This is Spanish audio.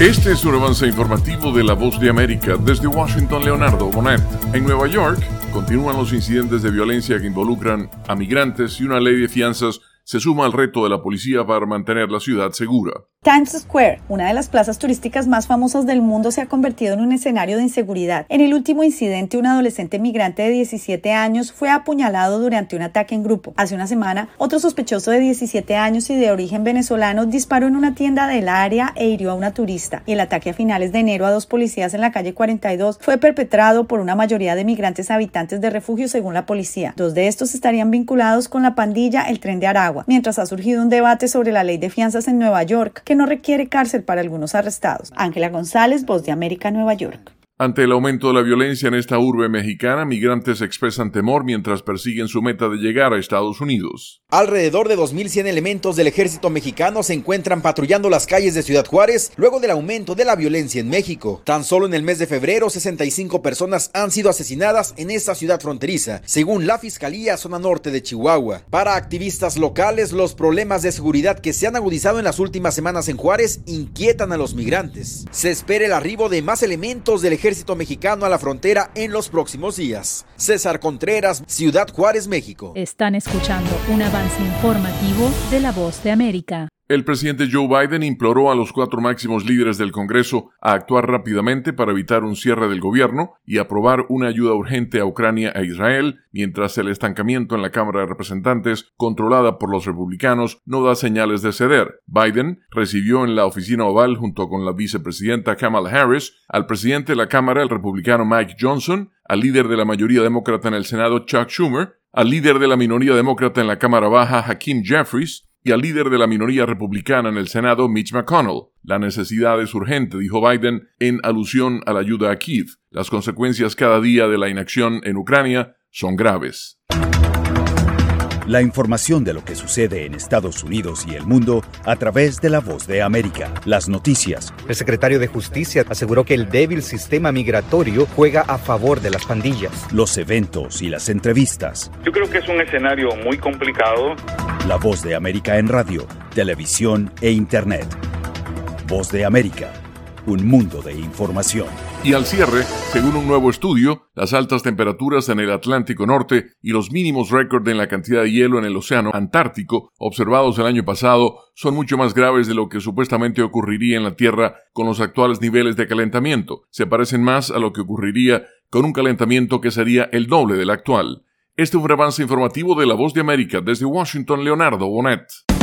Este es un avance informativo de La Voz de América desde Washington, Leonardo Bonet. En Nueva York continúan los incidentes de violencia que involucran a migrantes y una ley de fianzas se suma al reto de la policía para mantener la ciudad segura. Times Square, una de las plazas turísticas más famosas del mundo, se ha convertido en un escenario de inseguridad. En el último incidente, un adolescente migrante de 17 años fue apuñalado durante un ataque en grupo. Hace una semana, otro sospechoso de 17 años y de origen venezolano disparó en una tienda del área e hirió a una turista. Y el ataque a finales de enero a dos policías en la calle 42 fue perpetrado por una mayoría de migrantes habitantes de refugio, según la policía. Dos de estos estarían vinculados con la pandilla El Tren de Aragua, mientras ha surgido un debate sobre la ley de fianzas en Nueva York, que no requiere cárcel para algunos arrestados. Ángela González, Voz de América, Nueva York. Ante el aumento de la violencia en esta urbe mexicana, migrantes expresan temor mientras persiguen su meta de llegar a Estados Unidos. Alrededor de 2.100 elementos del ejército mexicano se encuentran patrullando las calles de Ciudad Juárez luego del aumento de la violencia en México. Tan solo en el mes de febrero, 65 personas han sido asesinadas en esta ciudad fronteriza, según la Fiscalía Zona Norte de Chihuahua. Para activistas locales, los problemas de seguridad que se han agudizado en las últimas semanas en Juárez inquietan a los migrantes. Se espera el arribo de más elementos del ejército ejército mexicano a la frontera en los próximos días. César Contreras, Ciudad Juárez, México. Están escuchando un avance informativo de la voz de América. El presidente Joe Biden imploró a los cuatro máximos líderes del Congreso a actuar rápidamente para evitar un cierre del gobierno y aprobar una ayuda urgente a Ucrania e Israel, mientras el estancamiento en la Cámara de Representantes, controlada por los republicanos, no da señales de ceder. Biden recibió en la oficina oval junto con la vicepresidenta Kamala Harris al presidente de la Cámara, el republicano Mike Johnson, al líder de la mayoría demócrata en el Senado, Chuck Schumer, al líder de la minoría demócrata en la Cámara Baja, Hakeem Jeffries, y al líder de la minoría republicana en el Senado, Mitch McConnell. La necesidad es urgente, dijo Biden en alusión a la ayuda a Kiev. Las consecuencias cada día de la inacción en Ucrania son graves. La información de lo que sucede en Estados Unidos y el mundo a través de la voz de América. Las noticias. El secretario de Justicia aseguró que el débil sistema migratorio juega a favor de las pandillas. Los eventos y las entrevistas. Yo creo que es un escenario muy complicado. La voz de América en radio, televisión e Internet. Voz de América. Un mundo de información. Y al cierre, según un nuevo estudio, las altas temperaturas en el Atlántico Norte y los mínimos récord en la cantidad de hielo en el Océano Antártico observados el año pasado son mucho más graves de lo que supuestamente ocurriría en la Tierra con los actuales niveles de calentamiento. Se parecen más a lo que ocurriría con un calentamiento que sería el doble del actual. Este fue un avance informativo de La Voz de América desde Washington, Leonardo Bonet.